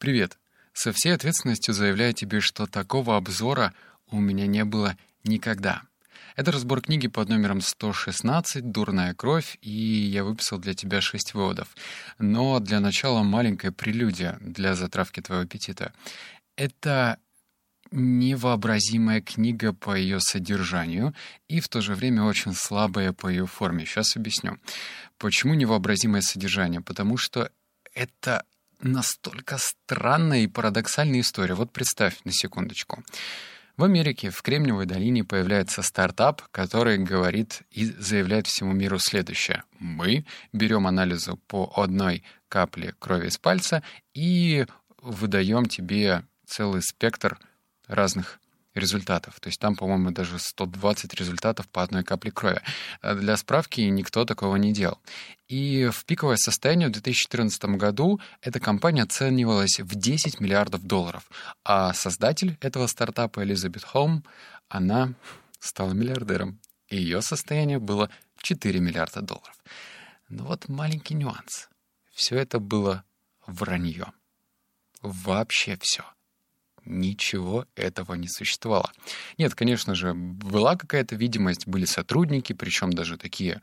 Привет. Со всей ответственностью заявляю тебе, что такого обзора у меня не было никогда. Это разбор книги под номером 116 «Дурная кровь», и я выписал для тебя шесть выводов. Но для начала маленькая прелюдия для затравки твоего аппетита. Это невообразимая книга по ее содержанию и в то же время очень слабая по ее форме. Сейчас объясню. Почему невообразимое содержание? Потому что это настолько странная и парадоксальная история. Вот представь на секундочку. В Америке, в Кремниевой долине появляется стартап, который говорит и заявляет всему миру следующее. Мы берем анализу по одной капле крови из пальца и выдаем тебе целый спектр разных результатов. То есть там, по-моему, даже 120 результатов по одной капле крови. А для справки никто такого не делал. И в пиковое состояние в 2014 году эта компания оценивалась в 10 миллиардов долларов. А создатель этого стартапа Элизабет Холм, она стала миллиардером. И ее состояние было 4 миллиарда долларов. Но вот маленький нюанс. Все это было вранье. Вообще все ничего этого не существовало. Нет, конечно же, была какая-то видимость, были сотрудники, причем даже такие,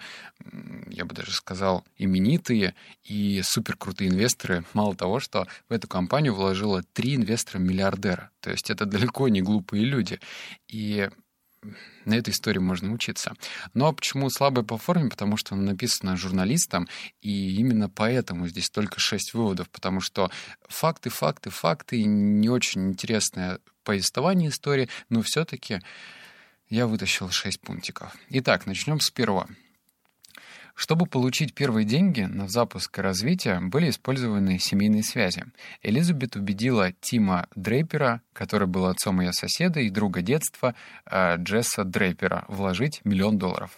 я бы даже сказал, именитые и суперкрутые инвесторы. Мало того, что в эту компанию вложило три инвестора-миллиардера. То есть это далеко не глупые люди. И на этой истории можно учиться. Но почему слабая по форме? Потому что она написана журналистом, и именно поэтому здесь только шесть выводов, потому что факты, факты, факты, не очень интересное повествование истории, но все-таки я вытащил шесть пунктиков. Итак, начнем с первого. Чтобы получить первые деньги на запуск и развитие, были использованы семейные связи. Элизабет убедила Тима Дрейпера, который был отцом ее соседа и друга детства, э, Джесса Дрейпера, вложить миллион долларов.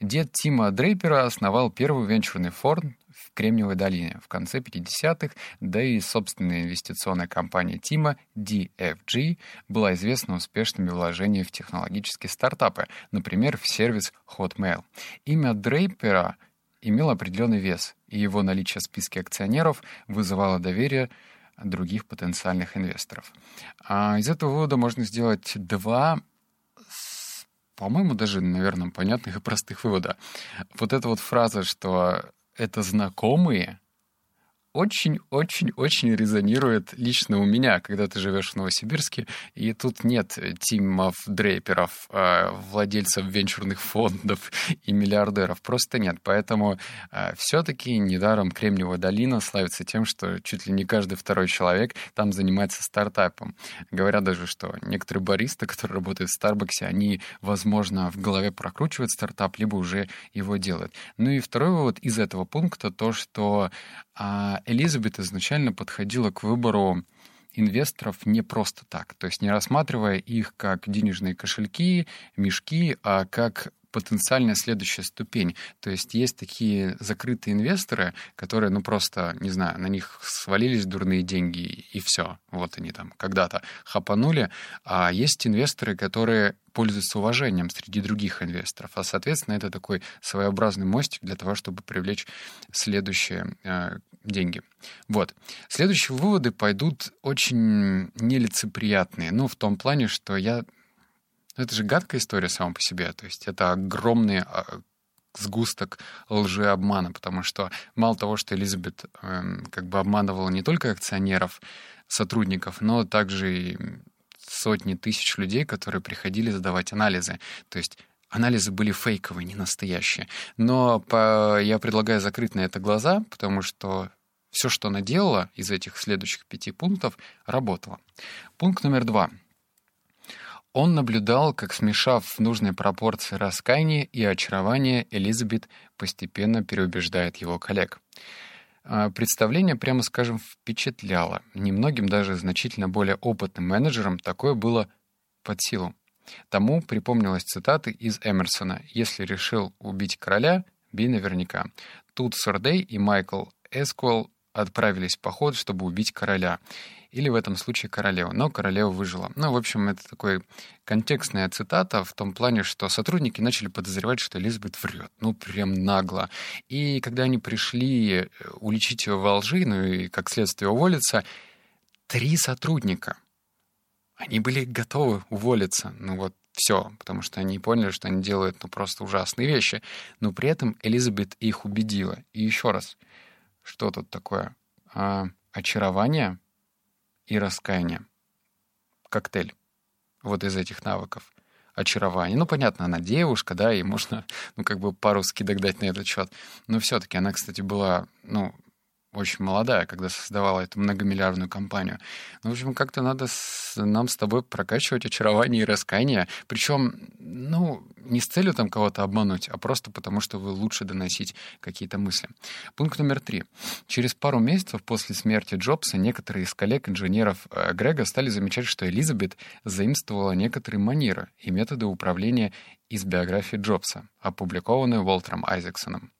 Дед Тима Дрейпера основал первый венчурный фонд Кремниевой долине в конце 50-х, да и собственная инвестиционная компания Тима DFG была известна успешными вложениями в технологические стартапы, например, в сервис Hotmail. Имя Дрейпера имело определенный вес, и его наличие в списке акционеров вызывало доверие других потенциальных инвесторов. А из этого вывода можно сделать два по-моему, даже, наверное, понятных и простых вывода. Вот эта вот фраза, что это знакомые, очень-очень-очень резонирует лично у меня, когда ты живешь в Новосибирске, и тут нет тимов дрейперов, а, владельцев венчурных фондов и миллиардеров, просто нет. Поэтому а, все-таки недаром Кремниевая долина славится тем, что чуть ли не каждый второй человек там занимается стартапом. Говорят даже, что некоторые баристы, которые работают в Старбаксе, они, возможно, в голове прокручивают стартап, либо уже его делают. Ну и второй вывод из этого пункта то, что а, Элизабет изначально подходила к выбору инвесторов не просто так, то есть не рассматривая их как денежные кошельки, мешки, а как потенциальная следующая ступень. То есть есть такие закрытые инвесторы, которые, ну просто, не знаю, на них свалились дурные деньги и все. Вот они там когда-то хапанули. А есть инвесторы, которые пользуются уважением среди других инвесторов. А, соответственно, это такой своеобразный мостик для того, чтобы привлечь следующие э, деньги. Вот. Следующие выводы пойдут очень нелицеприятные. Ну, в том плане, что я это же гадкая история сама по себе. То есть это огромный а, сгусток лжи обмана, потому что мало того, что Элизабет э, как бы обманывала не только акционеров, сотрудников, но также и сотни тысяч людей, которые приходили задавать анализы. То есть анализы были фейковые, не настоящие. Но по, я предлагаю закрыть на это глаза, потому что все, что она делала из этих следующих пяти пунктов, работало. Пункт номер два — он наблюдал, как, смешав в нужной пропорции раскаяние и очарование, Элизабет постепенно переубеждает его коллег. А, представление, прямо скажем, впечатляло. Немногим, даже значительно более опытным менеджерам, такое было под силу. Тому припомнилась цитаты из Эмерсона «Если решил убить короля, бей наверняка». Тут Сордей и Майкл Эскуэлл отправились в поход, чтобы убить короля или в этом случае королеву. Но королева выжила. Ну, в общем, это такой контекстная цитата в том плане, что сотрудники начали подозревать, что Элизабет врет. Ну, прям нагло. И когда они пришли э, уличить ее во лжи, ну и как следствие уволиться, три сотрудника. Они были готовы уволиться. Ну вот все, потому что они поняли, что они делают ну, просто ужасные вещи. Но при этом Элизабет их убедила. И еще раз, что тут такое? А, очарование и раскаяние. Коктейль. Вот из этих навыков. Очарование. Ну, понятно, она девушка, да, и можно, ну, как бы пару скидок дать на этот счет. Но все-таки она, кстати, была, ну, очень молодая, когда создавала эту многомиллиардную компанию. Ну, в общем, как-то надо с, нам с тобой прокачивать очарование и раскаяние. Причем, ну, не с целью там кого-то обмануть, а просто потому, что вы лучше доносить какие-то мысли. Пункт номер три. Через пару месяцев после смерти Джобса некоторые из коллег-инженеров э, Грега стали замечать, что Элизабет заимствовала некоторые манеры и методы управления из биографии Джобса, опубликованной Уолтером Айзексоном.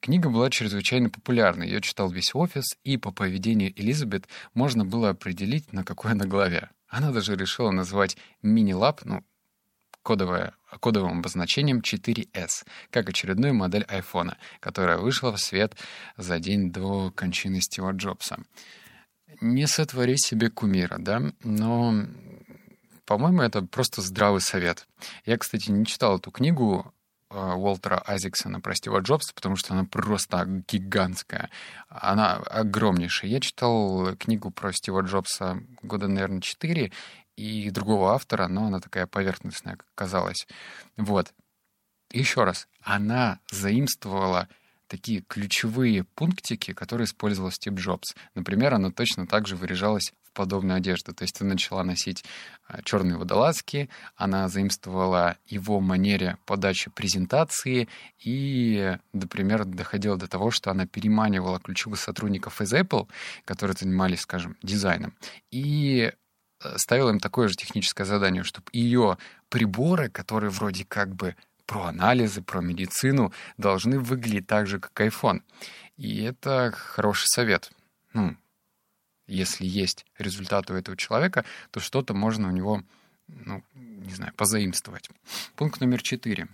Книга была чрезвычайно популярна, ее читал весь офис, и по поведению Элизабет можно было определить, на какой она главе. Она даже решила назвать мини-лаб, ну, кодовое, кодовым обозначением 4S, как очередную модель айфона, которая вышла в свет за день до кончины Стива Джобса. Не сотвори себе кумира, да, но, по-моему, это просто здравый совет. Я, кстати, не читал эту книгу, Уолтера Азиксона про Стива Джобса, потому что она просто гигантская. Она огромнейшая. Я читал книгу про Стива Джобса года, наверное, 4, и другого автора, но она такая поверхностная, как казалось. Вот. Еще раз, она заимствовала такие ключевые пунктики, которые использовал Стив Джобс. Например, она точно так же выражалась подобную одежду. То есть она начала носить а, черные водолазки, она заимствовала его манере подачи презентации и, например, доходила до того, что она переманивала ключевых сотрудников из Apple, которые занимались, скажем, дизайном, и э, ставила им такое же техническое задание, чтобы ее приборы, которые вроде как бы про анализы, про медицину, должны выглядеть так же, как iPhone. И это хороший совет. Ну, если есть результат у этого человека, то что-то можно у него, ну, не знаю, позаимствовать. Пункт номер четыре.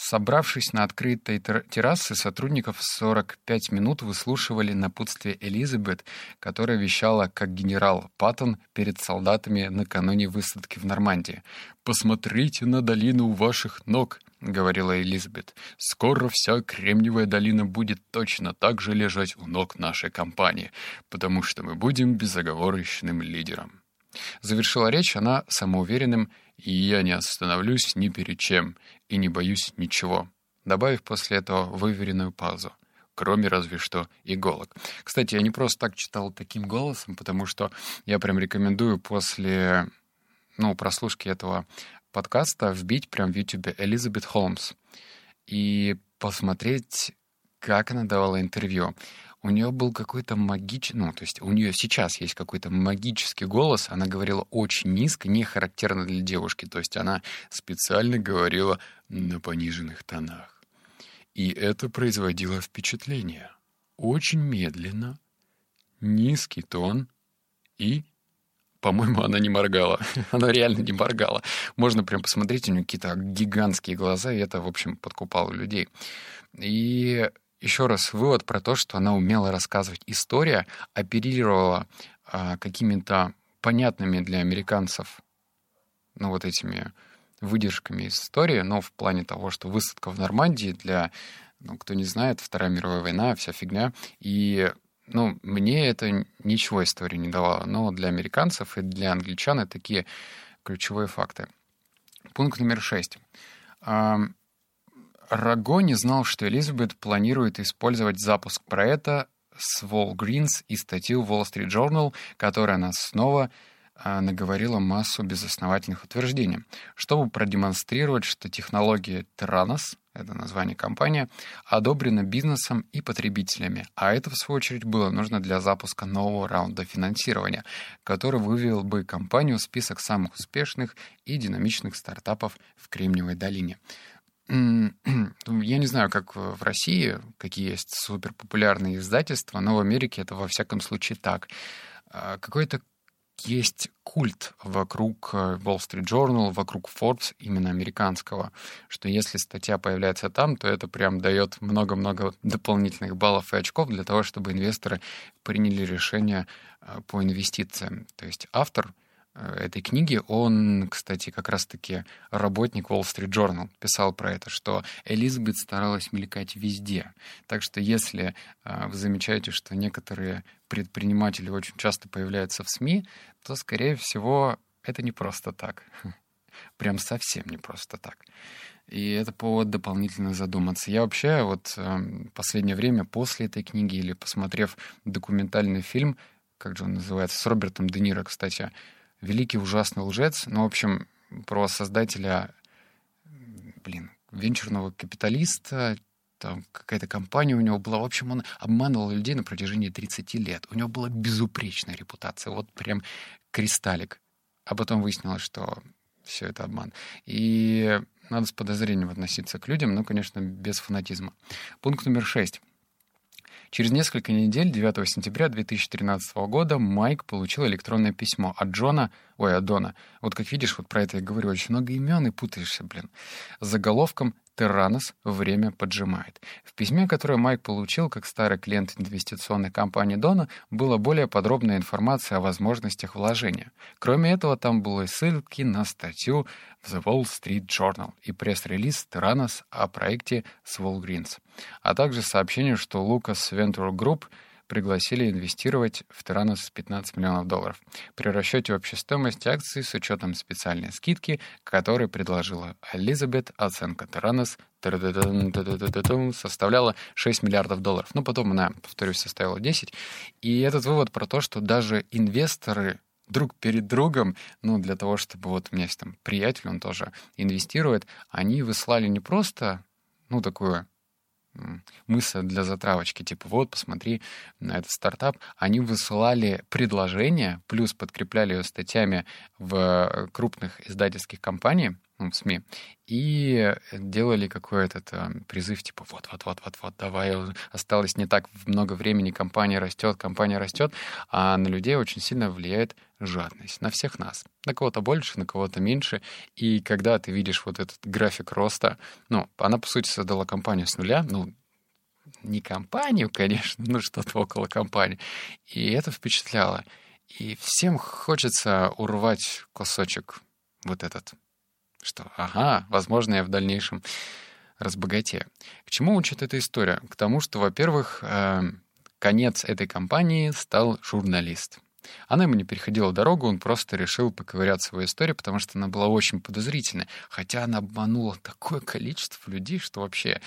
Собравшись на открытой террасе, сотрудников 45 минут выслушивали напутствие Элизабет, которая вещала как генерал Паттон перед солдатами накануне высадки в Нормандии. «Посмотрите на долину у ваших ног», — говорила Элизабет. «Скоро вся Кремниевая долина будет точно так же лежать у ног нашей компании, потому что мы будем безоговорочным лидером». Завершила речь она самоуверенным «И я не остановлюсь ни перед чем и не боюсь ничего», добавив после этого выверенную паузу кроме разве что иголок. Кстати, я не просто так читал таким голосом, потому что я прям рекомендую после ну, прослушки этого подкаста вбить прям в YouTube Элизабет Холмс и посмотреть, как она давала интервью у нее был какой-то магический, ну, то есть у нее сейчас есть какой-то магический голос, она говорила очень низко, не характерно для девушки, то есть она специально говорила на пониженных тонах. И это производило впечатление. Очень медленно, низкий тон и по-моему, она не моргала. она реально не моргала. Можно прям посмотреть, у нее какие-то гигантские глаза, и это, в общем, подкупало людей. И еще раз вывод про то, что она умела рассказывать. История оперировала а, какими-то понятными для американцев, ну, вот этими выдержками из истории, но в плане того, что высадка в Нормандии для, ну, кто не знает, Вторая мировая война, вся фигня. И, ну, мне это ничего истории не давало. Но для американцев и для англичан это такие ключевые факты. Пункт номер шесть. Раго не знал, что Элизабет планирует использовать запуск проекта с Walgreens и статью Wall Street Journal, которая она снова а, наговорила массу безосновательных утверждений, чтобы продемонстрировать, что технология Terranos, это название компании, одобрена бизнесом и потребителями, а это, в свою очередь, было нужно для запуска нового раунда финансирования, который вывел бы компанию в список самых успешных и динамичных стартапов в Кремниевой долине. Я не знаю, как в России, какие есть суперпопулярные издательства, но в Америке это во всяком случае так. А, какое-то есть культ вокруг э, Wall Street Journal, вокруг Forbes, именно американского, что если статья появляется там, то это прям дает много-много дополнительных баллов и очков для того, чтобы инвесторы приняли решение э, по инвестициям. То есть автор — этой книги, он, кстати, как раз-таки работник Wall Street Journal, писал про это, что Элизабет старалась мелькать везде. Так что если э, вы замечаете, что некоторые предприниматели очень часто появляются в СМИ, то, скорее всего, это не просто так. Прям совсем не просто так. И это повод дополнительно задуматься. Я вообще вот э, последнее время после этой книги или посмотрев документальный фильм, как же он называется, с Робертом Де Ниро, кстати, великий ужасный лжец, ну, в общем, про создателя, блин, венчурного капиталиста, там какая-то компания у него была. В общем, он обманывал людей на протяжении 30 лет. У него была безупречная репутация, вот прям кристаллик. А потом выяснилось, что все это обман. И надо с подозрением относиться к людям, но, конечно, без фанатизма. Пункт номер шесть. Через несколько недель, 9 сентября 2013 года, Майк получил электронное письмо от Джона, ой, от Дона. Вот как видишь, вот про это я говорю, очень много имен и путаешься, блин. С заголовком Терранос время поджимает. В письме, которое Майк получил как старый клиент инвестиционной компании Дона, была более подробная информация о возможностях вложения. Кроме этого, там были ссылки на статью в The Wall Street Journal и пресс-релиз Терранос о проекте с Walgreens, а также сообщение, что Lucas Venture Group — пригласили инвестировать в Теранос 15 миллионов долларов. При расчете общей стоимости акций с учетом специальной скидки, которую предложила Элизабет, оценка Теранос составляла 6 миллиардов долларов. Но потом она, повторюсь, составила 10. И этот вывод про то, что даже инвесторы друг перед другом, ну, для того, чтобы вот у меня есть там приятель, он тоже инвестирует, они выслали не просто, ну, такую мыса для затравочки, типа вот, посмотри на этот стартап, они высылали предложение, плюс подкрепляли ее статьями в крупных издательских компаниях, в СМИ, и делали какой-то призыв, типа вот-вот-вот-вот-вот, давай, осталось не так много времени, компания растет, компания растет, а на людей очень сильно влияет жадность, на всех нас. На кого-то больше, на кого-то меньше. И когда ты видишь вот этот график роста, ну, она, по сути, создала компанию с нуля, ну, не компанию, конечно, но что-то около компании. И это впечатляло. И всем хочется урвать кусочек вот этот что, ага, возможно, я в дальнейшем разбогатею. К чему учит эта история? К тому, что, во-первых, э, конец этой компании стал журналист. Она ему не переходила дорогу, он просто решил поковырять свою историю, потому что она была очень подозрительной. Хотя она обманула такое количество людей, что вообще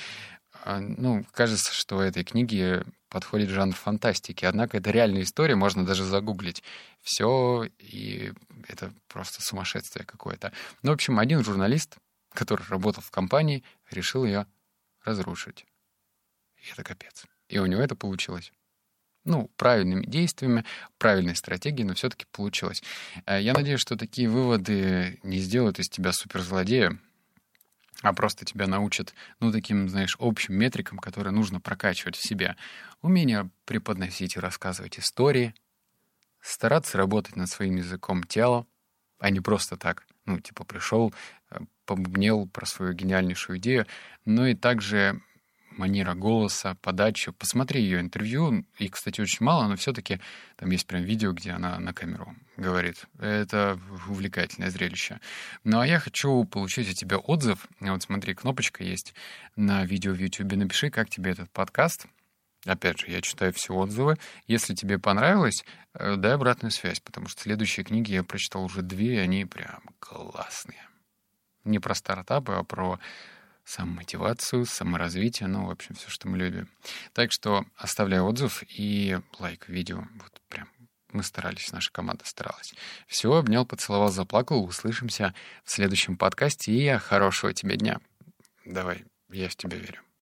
а, ну, кажется, что этой книге подходит жанр фантастики. Однако это реальная история, можно даже загуглить все, и это просто сумасшествие какое-то. Ну, в общем, один журналист, который работал в компании, решил ее разрушить. И это капец. И у него это получилось. Ну, правильными действиями, правильной стратегией, но все-таки получилось. Э, я надеюсь, что такие выводы не сделают из тебя суперзлодея, а просто тебя научат, ну, таким, знаешь, общим метрикам, которые нужно прокачивать в себе. Умение преподносить и рассказывать истории, стараться работать над своим языком тела, а не просто так, ну, типа, пришел, э, побубнел про свою гениальнейшую идею, но и также манера голоса, подача. Посмотри ее интервью. И, кстати, очень мало, но все-таки там есть прям видео, где она на камеру говорит. Это увлекательное зрелище. Ну, а я хочу получить от тебя отзыв. Вот смотри, кнопочка есть на видео в YouTube. Напиши, как тебе этот подкаст. Опять же, я читаю все отзывы. Если тебе понравилось, э, дай обратную связь, потому что следующие книги я прочитал уже две, и они прям классные. Не про стартапы, а про самомотивацию, саморазвитие, ну, в общем, все, что мы любим. Так что оставляй отзыв и лайк видео. Вот прям мы старались, наша команда старалась. Все, обнял, поцеловал, заплакал. Услышимся в следующем подкасте. И хорошего тебе дня. Давай, я в тебя верю.